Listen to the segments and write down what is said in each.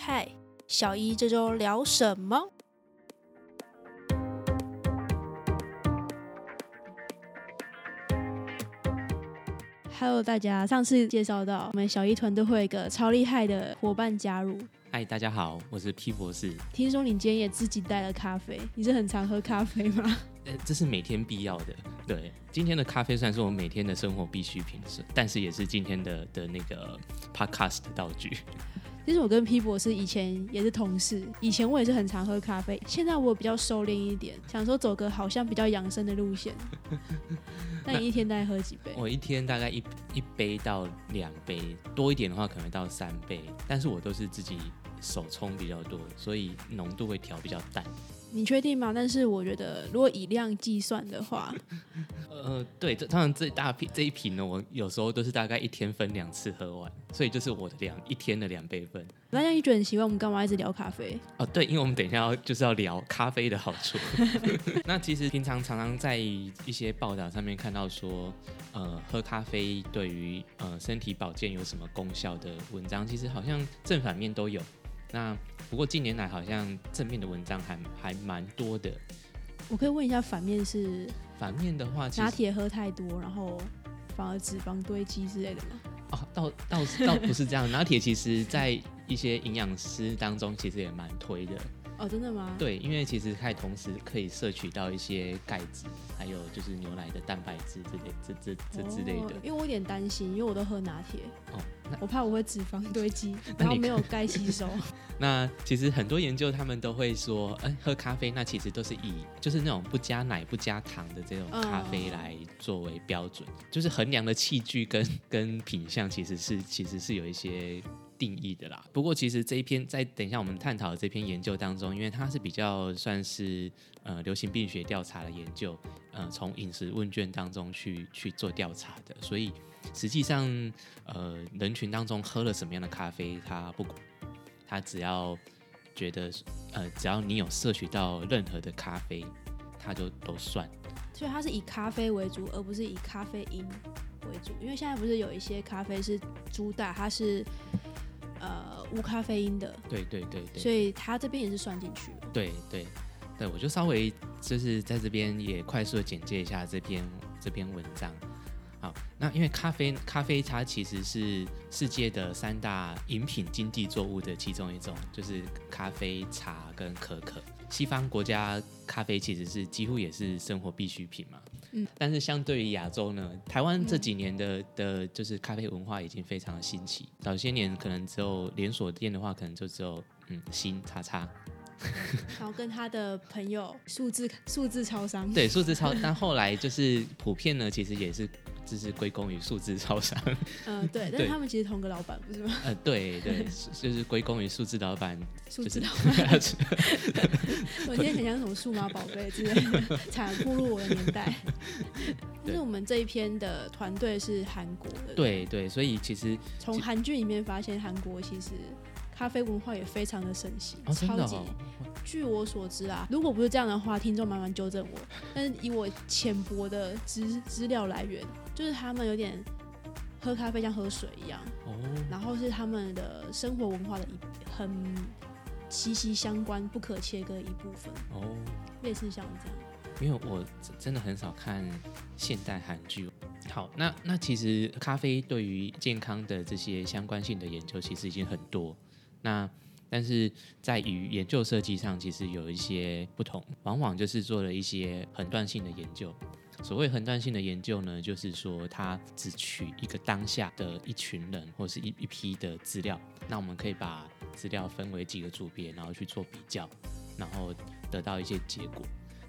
嗨，小一这周聊什么？Hello，大家，上次介绍到我们小一团队会有一个超厉害的伙伴加入。嗨，大家好，我是 P 博士。听说你今天也自己带了咖啡，你是很常喝咖啡吗？呃，这是每天必要的。对，今天的咖啡算是我每天的生活必需品，是，但是也是今天的的那个 podcast 的道具。其实我跟 P 博士以前也是同事，以前我也是很常喝咖啡，现在我比较收敛一点，想说走个好像比较养生的路线。那你一天大概喝几杯？我一天大概一一杯到两杯，多一点的话可能到三杯，但是我都是自己手冲比较多，所以浓度会调比较淡。你确定吗？但是我觉得，如果以量计算的话，呃，对，这当然这大瓶这一瓶呢，我有时候都是大概一天分两次喝完，所以就是我的两一天的两杯份。大家一觉得很奇怪，我们干嘛一直聊咖啡？哦，对，因为我们等一下要就是要聊咖啡的好处。那其实平常常常在一些报道上面看到说，呃，喝咖啡对于呃身体保健有什么功效的文章，其实好像正反面都有。那不过近年来好像正面的文章还还蛮多的。我可以问一下，反面是反面的话，拿铁喝太多，然后反而脂肪堆积之类的吗？哦，倒倒是倒不是这样。拿铁其实在一些营养师当中其实也蛮推的。哦，真的吗？对，因为其实它同时可以摄取到一些钙质，还有就是牛奶的蛋白质之类，这这这之类的哦。因为我有点担心，因为我都喝拿铁，哦，我怕我会脂肪堆积，然后没有钙吸收。那其实很多研究他们都会说，嗯、喝咖啡那其实都是以就是那种不加奶不加糖的这种咖啡嗯来作为标准，就是衡量的器具跟跟品相其实是其实是有一些。定义的啦，不过其实这一篇在等一下我们探讨的这篇研究当中，因为它是比较算是呃流行病学调查的研究，呃从饮食问卷当中去去做调查的，所以实际上呃人群当中喝了什么样的咖啡，它不管，它只要觉得呃只要你有摄取到任何的咖啡，它就都算。所以它是以咖啡为主，而不是以咖啡因为主。因为现在不是有一些咖啡是主打它是呃无咖啡因的，对对对对。所以它这边也是算进去了。对对对，我就稍微就是在这边也快速的简介一下这篇这篇文章。好，那因为咖啡咖啡它其实是世界的三大饮品经济作物的其中一种，就是咖啡、茶跟可可。西方国家咖啡其实是几乎也是生活必需品嘛，嗯，但是相对于亚洲呢，台湾这几年的的就是咖啡文化已经非常的新奇。早些年可能只有连锁店的话，可能就只有嗯新叉叉，然后跟他的朋友数字数字超商，对，数字超，但后来就是普遍呢，其实也是就是归功于数字超商，嗯、对，但是他们其实同个老板，不是吗？呃，对对，就是归功于数字老板，数字就是老板，我今天很像什么数码宝贝之类的，惨步入我的年代。但是我们这一篇的团队是韩国的，，对对，所以其实从韩剧里面发现韩国其实咖啡文化也非常的盛行，哦，超级哦，据我所知啊，如果不是这样的话，听众慢慢纠正我。但是以我浅薄的资资料来源，就是他们有点喝咖啡像喝水一样，哦，然后是他们的生活文化的一很息息相关、不可切割的一部分，哦，类似像这样。因为我真真的很少看现代韩剧。好，那那其实咖啡对于健康的这些相关性的研究其实已经很多，那但是在于研究设计上，其实有一些不同，往往就是做了一些横断性的研究。所谓横断性的研究呢，就是说它只取一个当下的一群人或是一一批的资料，那我们可以把资料分为几个组别，然后去做比较，然后得到一些结果。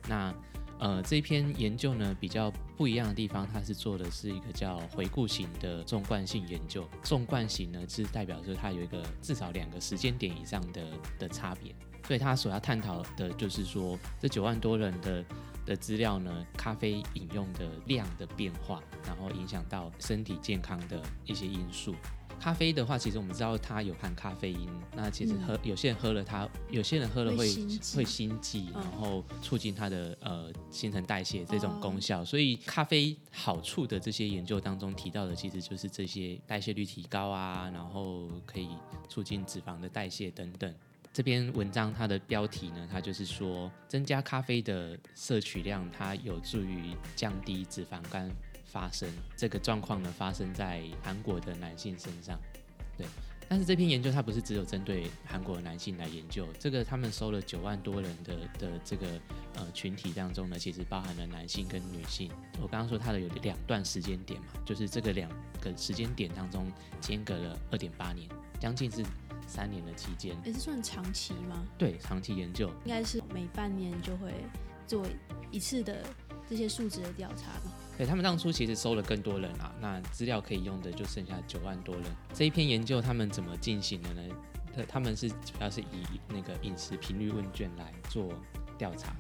那呃，这篇研究呢比较不一样的地方，它是做的是一个叫回顾型的纵贯性研究。纵贯型呢是代表说它有一个至少两个时间点以上的的差别，所以它所要探讨的就是说这九万多人的的资料呢，咖啡饮用的量的变化，然后影响到身体健康的一些因素。咖啡的话，其实我们知道它有含咖啡因，那其实喝、有些人喝了它，有些人喝了会会心悸然后促进它的呃新陈代谢这种哦功效。所以咖啡好处的这些研究当中提到的，其实就是这些代谢率提高啊，然后可以促进脂肪的代谢等等。这篇文章它的标题呢，它就是说增加咖啡的摄取量，它有助于降低脂肪肝发生。这个状况呢，发生在韩国的男性身上。对，但是这篇研究它不是只有针对韩国的男性来研究，这个他们收了九万多人的的这个呃群体当中呢，其实包含了男性跟女性。我刚刚说它的有两段时间点嘛，就是这个两个时间点当中间隔了二点八年，将近是三年的期间。也是算长期吗？对，长期研究，应该是每半年就会做一次的这些数值的调查呢。对他们当初其实收了更多人啊，那资料可以用的就剩下九万多人。这一篇研究他们怎么进行的呢？他他们是主要是以那个饮食频率问卷来做调查，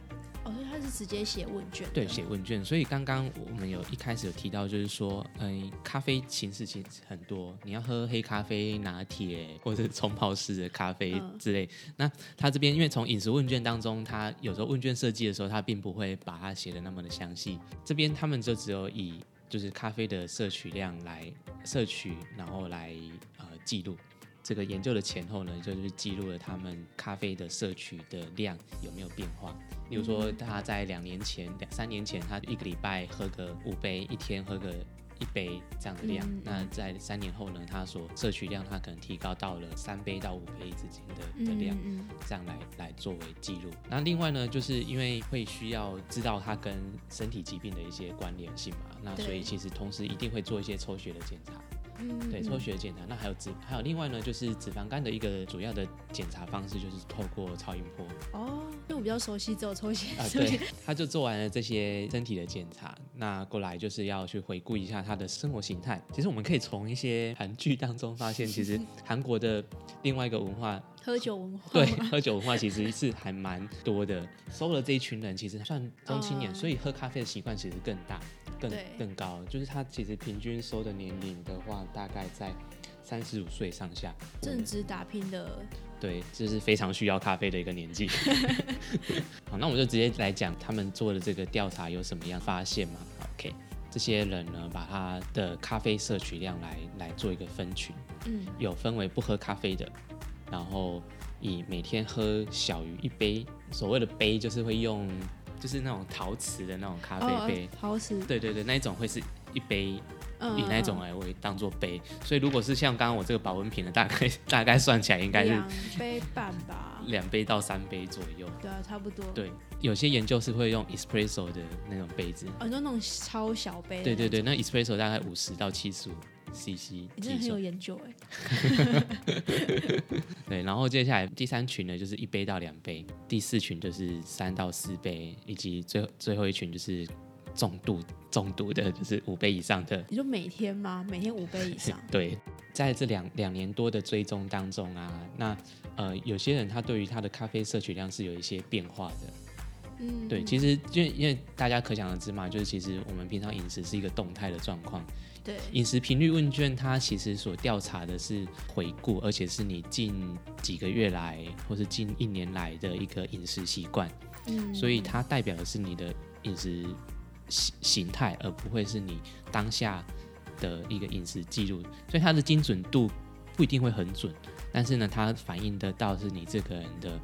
哦，所以他是直接写问卷。对，写问卷。所以刚刚我们有一开始有提到，就是说，嗯，咖啡形式其实很多，你要喝黑咖啡、拿铁或者是冲泡式的咖啡嗯之类。那他这边因为从饮食问卷当中，他有时候问卷设计的时候，他并不会把它写的那么的详细。这边他们就只有以就是咖啡的摄取量来摄取，然后来呃记录。这个研究的前后呢，就是记录了他们咖啡的摄取的量有没有变化。例如说，他在两年前、两三年前，他一个礼拜喝个五杯，一天喝个一杯这样的量。那在三年后呢，他所摄取量，他可能提高到了三杯到五杯之间的的量。嗯嗯这样来来作为记录。那另外呢，就是因为会需要知道它跟身体疾病的一些关联性嘛，那所以其实同时一定会做一些抽血的检查，嗯，对，嗯抽血的检查。那还有脂，还有另外呢，就是脂肪肝的一个主要的检查方式就是透过超音波哦，因为我比较熟悉，只有抽血，啊，对，他就做完了这些身体的检查，那过来就是要去回顾一下他的生活形态。其实我们可以从一些韩剧当中发现，其实 韩国的另外一个文化喝酒文化对，喝酒文化其实是还蛮多的。收了这一群人，其实算中青年，嗯所以喝咖啡的习惯其实更大、更对更高。就是他其实平均收的年龄的话，大概在三十五岁上下。正值打拼的，对，这是非常需要咖啡的一个年纪。好，那我们就直接来讲他们做的这个调查有什么样发现嘛？OK，这些人呢，把他的咖啡摄取量来来做一个分群。嗯，有分为不喝咖啡的，然后以每天喝小于一杯，所谓的杯就是会用就是那种陶瓷的那种咖啡杯，哦，陶瓷，对对对，那一种会是一杯嗯，以那种来为当做杯，所以如果是像刚刚我这个保温瓶的，大概 大概算起来应该是两杯半吧，两杯到三杯左右。对啊，差不多。，对，有些研究是会用 espresso 的那种杯子，哦，你说那种超小杯，对对对，，那 espresso 大概五十到七十五 CC 你真的很有。研究哎。对，然后接下来第三群呢就是一杯到两杯，第四群就是三到四杯，以及最最后一群就是重度重度的，就是五杯以上的。你说每天吗？每天五杯以上？对，在这两两年多的追踪当中啊，那呃有些人他对于他的咖啡摄取量是有一些变化的。嗯，对，其实因为因为大家可想而知嘛，就是其实我们平常饮食是一个动态的状况，对，饮食频率问卷，它其实所调查的是回顾，而且是你近几个月来或是近一年来的一个饮食习惯，嗯，所以它代表的是你的饮食形形态，而不会是你当下的一个饮食记录，所以它的精准度不一定会很准，但是呢，它反映得到是你这个人的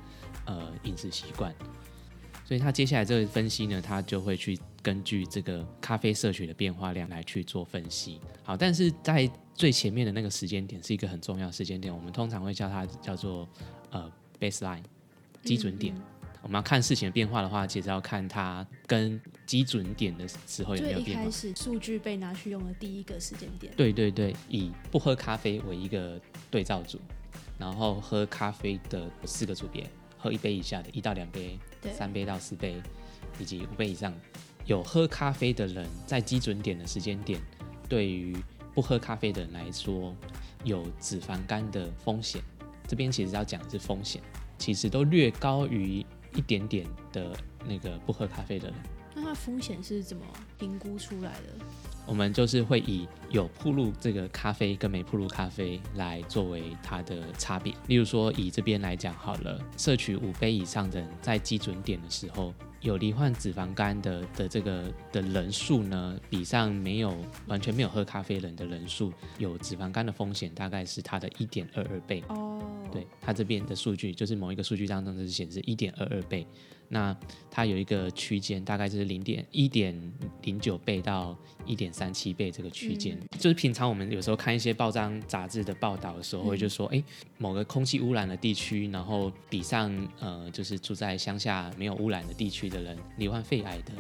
呃饮食习惯。所以他接下来这个分析呢，他就会去根据这个咖啡摄取的变化量来去做分析。好，但是在最前面的那个时间点是一个很重要的时间点，我们通常会叫它叫做呃 baseline 基准点。嗯我们要看事情的变化的话，其实要看它跟基准点的时候有没有变化开。始数据被拿去用的第一个时间点，对对对，以不喝咖啡为一个对照组，然后喝咖啡的四个组别，喝一杯以下的，一到两杯，三杯到四杯，以及五杯以上。有喝咖啡的人，在基准点的时间点，对于不喝咖啡的人来说，有脂肪肝的风险。这边其实要讲的是风险，其实都略高于一点点的那个不喝咖啡的人。那它风险是怎么评估出来的？我们就是会以有铺路这个咖啡跟没铺路咖啡来作为它的差别。例如说，以这边来讲好了，摄取五杯以上的人在基准点的时候，有罹患脂肪肝的的这个的人数呢，比上没有完全没有喝咖啡人的人数，有脂肪肝的风险大概是它的一点二二倍。对，它这边的数据就是某一个数据当中是显示一点二二倍。那它有一个区间，大概就是零点一点零九倍到一点三七倍这个区间。就是平常我们有时候看一些报章杂志的报道的时候，会就说，哎，某个空气污染的地区，然后比上呃，就是住在乡下没有污染的地区的人，罹患肺癌的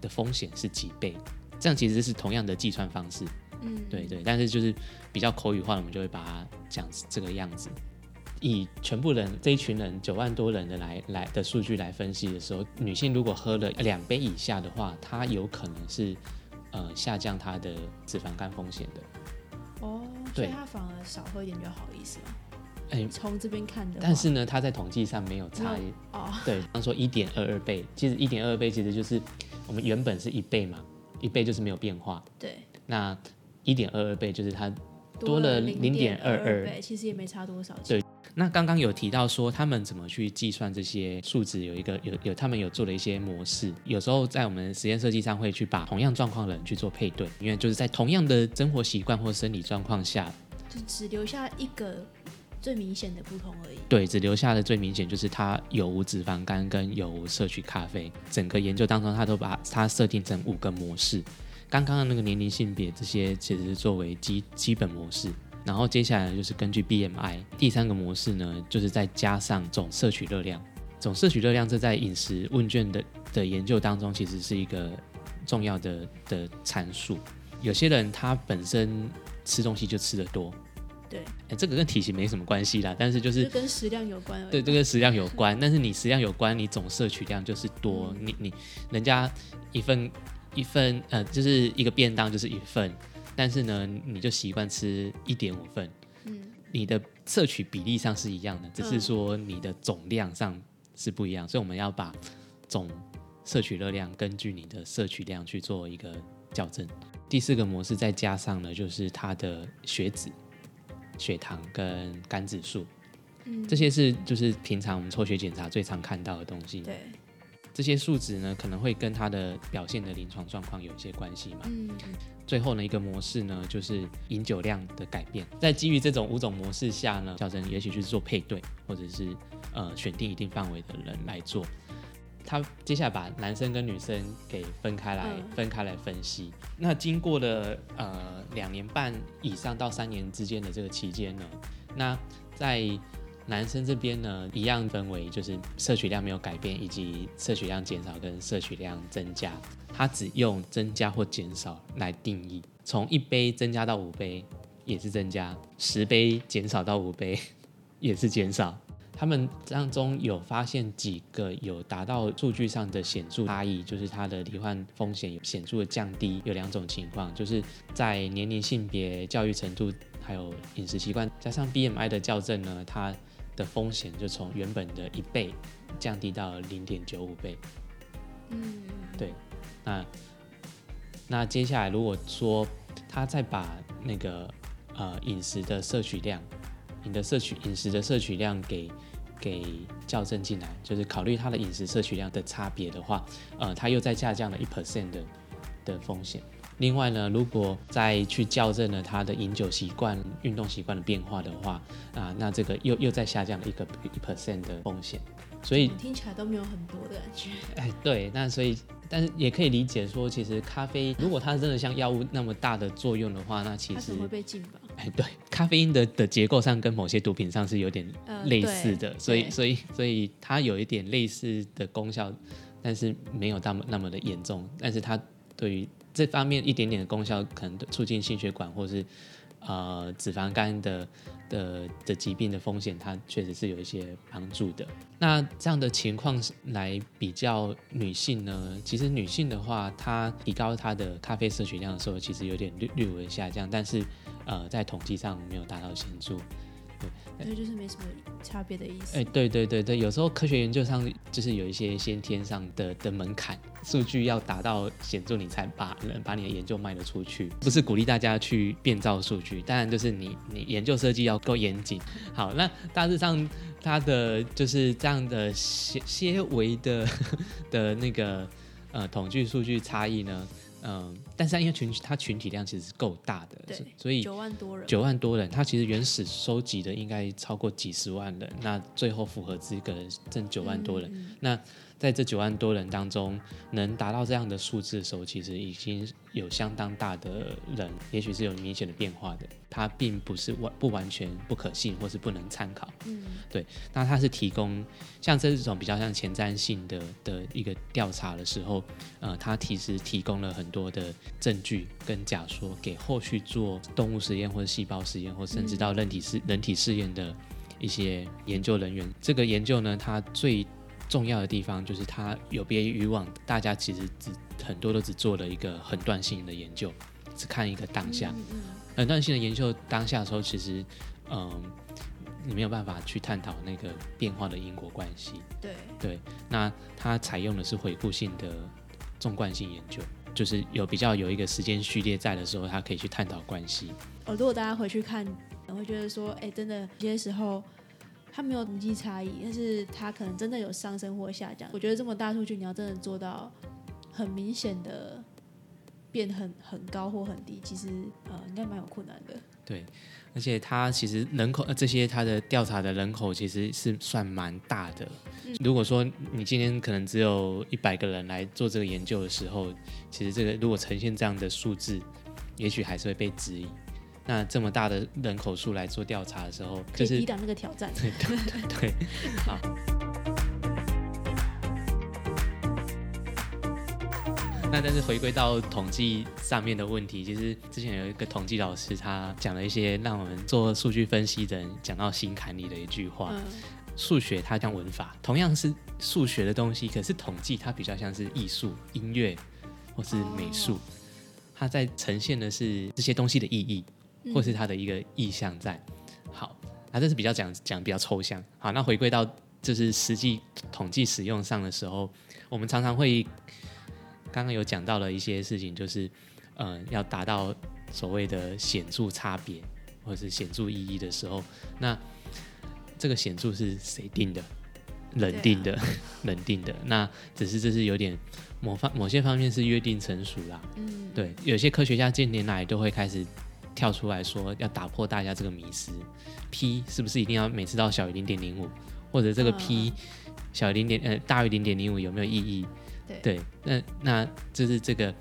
的风险是几倍？这样其实是同样的计算方式。嗯，对对，但是就是比较口语化，我们就会把它讲这个样子。以全部人这一群人九万多人的来来的数据来分析的时候，女性如果喝了两杯以下的话，她有可能是呃下降她的脂肪肝风险的。哦，所以她反而少喝一点比较好意思吗？哎，从这边看的。但是呢，它在统计上没有差异。哦，对，刚说一点二二倍，其实一点二倍其实就是我们原本是一倍嘛，一倍就是没有变化。对。那一点二二倍就是它多了零点二二倍，其实也没差多少。对。那刚刚有提到说他们怎么去计算这些数值，有一个有有他们有做了一些模式，有时候在我们实验设计上会去把同样状况的人去做配对，因为就是在同样的生活习惯或生理状况下，就只留下一个最明显的不同而已。对，只留下的最明显就是他有无脂肪肝跟有无摄取咖啡。整个研究当中，他都把它设定成五个模式，刚刚的那个年龄、性别这些其实是作为基基本模式。然后接下来就是根据 BMI，第三个模式呢，就是再加上总摄取热量。总摄取热量这在饮食问卷的的研究当中，其实是一个重要的的参数。有些人他本身吃东西就吃的多，对，这个跟体型没什么关系啦，但是就是跟食量有关。对，这跟食量有关，但是你食量有关，你总摄取量就是多。你你人家一份一份呃，就是一个便当就是一份。但是呢，你就习惯吃一点五份，嗯，你的摄取比例上是一样的，只是说你的总量上是不一样，所以我们要把总摄取热量根据你的摄取量去做一个校正。第四个模式再加上呢，就是它的血脂、血糖跟肝指数，嗯，这些是就是平常我们抽血检查最常看到的东西。对，这些数值呢，可能会跟他的表现的临床状况有一些关系嘛，嗯。最后呢，一个模式呢，就是饮酒量的改变。在基于这种五种模式下呢，小陈也许去做配对，或者是呃选定一定范围的人来做。他接下来把男生跟女生给分开来，分开来分析。那经过了呃两年半以上到三年之间的这个期间呢，那在男生这边呢，一样分为就是摄取量没有改变，以及摄取量减少跟摄取量增加。它只用增加或减少来定义，从一杯增加到五杯也是增加，十杯减少到五杯也是减少。他们当中有发现几个有达到数据上的显著差异，就是它的罹患风险有显著的降低。有两种情况，就是在年龄、性别、教育程度，还有饮食习惯，加上 BMI 的校正呢，它的风险就从原本的一倍降低到零点九五倍。嗯，对。那那接下来，如果说他再把那个呃饮食的摄取量，你的摄取饮食的摄取量给给校正进来，就是考虑他的饮食摄取量的差别的话，呃，他又再下降了一 percent 的的风险。另外呢，如果再去校正了他的饮酒习惯、运动习惯的变化的话，啊，那这个又又在下降了一个一 percent 的风险。所以听起来都没有很多的感觉。哎，对，那所以。但是也可以理解说，其实咖啡如果它真的像药物那么大的作用的话，那其实会被禁吧？哎，对，咖啡因的的结构上跟某些毒品上是有点类似的，所以所以所以它有一点类似的功效，但是没有那么那么的严重。但是它对于这方面一点点的功效，可能促进心血管或是。呃，脂肪肝的的的疾病的风险，它确实是有一些帮助的。那这样的情况来比较女性呢？其实女性的话，她提高她的咖啡摄取量的时候，其实有点略略微下降，但是呃，在统计上没有达到显著。对，所以就是没什么差别的意思。哎，对对对对，有时候科学研究上就是有一些先天上的的门槛，数据要达到显著，你才把把你的研究卖得出去。不是鼓励大家去变造数据，当然就是你你研究设计要够严谨。好，那大致上它的就是这样的些些微的的那个呃统计数据差异呢。嗯，但是因为群它群体量其实是够大的，对，所以九万多人，九万多人，它其实原始收集的应该超过几十万人，那最后符合资格的正九万多人，那。在这九万多人当中，能达到这样的数字的时候，其实已经有相当大的人，也许是有明显的变化的。它并不是完不完全不可信，或是不能参考。嗯，对。那它是提供像这种比较像前瞻性的的一个调查的时候，呃，它其实提供了很多的证据跟假说，给后续做动物实验或者细胞实验，或甚至到人体试人体试验的一些研究人员。这个研究呢，它最重要的地方就是它有别于以往，大家其实只很多都只做了一个很断性的研究，只看一个当下。很断性的研究当下的时候，其实嗯，你没有办法去探讨那个变化的因果关系。对对，那它采用的是回顾性的纵贯性研究，就是有比较有一个时间序列在的时候，他可以去探讨关系。哦，如果大家回去看，会觉得说，哎，真的有些时候。他没有统计差异，但是他可能真的有上升或下降。我觉得这么大数据，你要真的做到很明显的变很很高或很低，其实呃应该蛮有困难的。对，而且它其实人口这些它的调查的人口其实是算蛮大的。如果说你今天可能只有一百个人来做这个研究的时候，其实这个如果呈现这样的数字，也许还是会被质疑。那这么大的人口数来做调查的时候，就是抵挡那个挑战。对对对对，好。那但是回归到统计上面的问题，其实之前有一个统计老师，他讲了一些让我们做数据分析的人讲到心坎里的一句话：数学它像文法，同样是数学的东西，可是统计它比较像是艺术、音乐或是美术，它在呈现的是这些东西的意义。或是它的一个意象在，好，那这是比较讲讲比较抽象。好，那回归到就是实际统计使用上的时候，我们常常会刚刚有讲到了一些事情，就是嗯，要达到所谓的显著差别或者是显著意义的时候，那这个显著是谁定的？人定的，人定的。那只是这是有点某方某些方面是约定成熟啦。嗯，对，有些科学家近年来都会开始。跳出来说要打破大家这个迷思，P 是不是一定要每次到小于零点零五，或者这个 P 小于零点呃大于零点零五有没有意义？对，那那就是这个，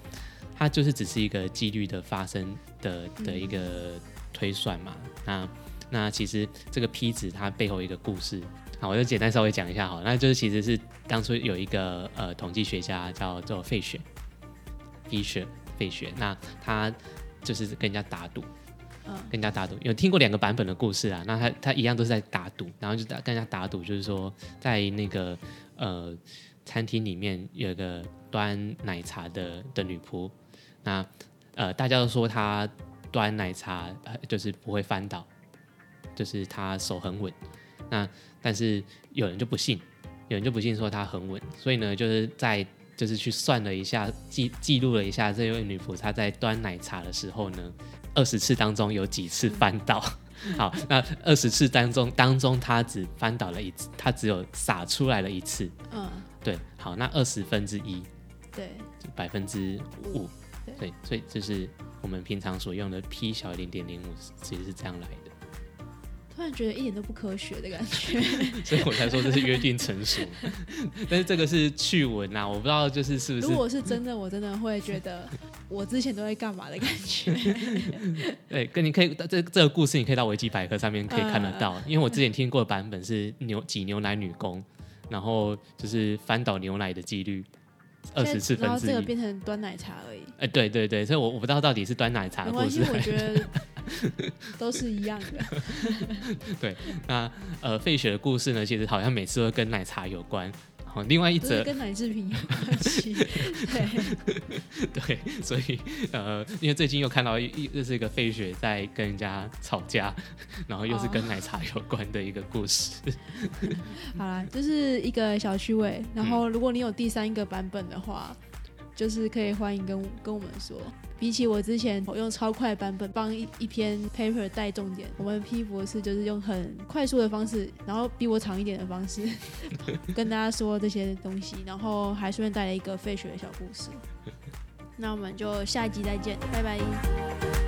它就是只是一个几率的发生的的一个推算嘛。那那其实这个 P 值它背后一个故事，好，我就简单稍微讲一下好，那就是其实是当初有一个呃统计学家叫做费雪，费雪费雪，那他。就是跟人家打赌，嗯，跟人家打赌，有听过两个版本的故事啊。那他他一样都是在打赌，然后就跟人家打赌，就是说在那个呃餐厅里面有个端奶茶的的女仆，那呃大家都说她端奶茶就是不会翻倒，就是她手很稳。那但是有人就不信，有人就不信说她很稳，所以呢就是在。就是去算了一下，记记录了一下这位女仆她在端奶茶的时候呢，二十次当中有几次翻倒。好，那二十次当中当中她只翻倒了一次，她只有洒出来了一次。嗯，对。好，那二十分之一，对，百分之五，对，所以就是我们平常所用的 p 小于零点零五，其实是这样来的。突然觉得一点都不科学的感觉，所以我才说这是约定成熟。但是这个是趣闻呐，我不知道就是是不是。如果是真的，我真的会觉得我之前都在干嘛的感觉。对，跟你可以这这个故事，你可以到维基百科上面可以看得到。因为我之前听过的版本是牛挤牛奶女工，然后就是翻倒牛奶的几率。二十次分之一，然后这个变成端奶茶而已。哎，对对对，所以我我不知道到底是端奶茶，或是我觉得 都是一样的。对，那呃，费雪的故事呢，其实好像每次都跟奶茶有关。好，另外一则跟奶制品有关系。对对，所以呃，因为最近又看到一这是一个费雪在跟人家吵架，然后又是跟奶茶有关的一个故事。好啦，就是一个小趣味。然后如果你有第三个版本的话。就是可以欢迎跟跟我们说，比起我之前我用超快版本帮一一篇 paper 带重点，我们 P 博士就是用很快速的方式，然后比我长一点的方式 跟大家说这些东西，然后还顺便带了一个费雪的小故事。那我们就下一集再见，拜拜。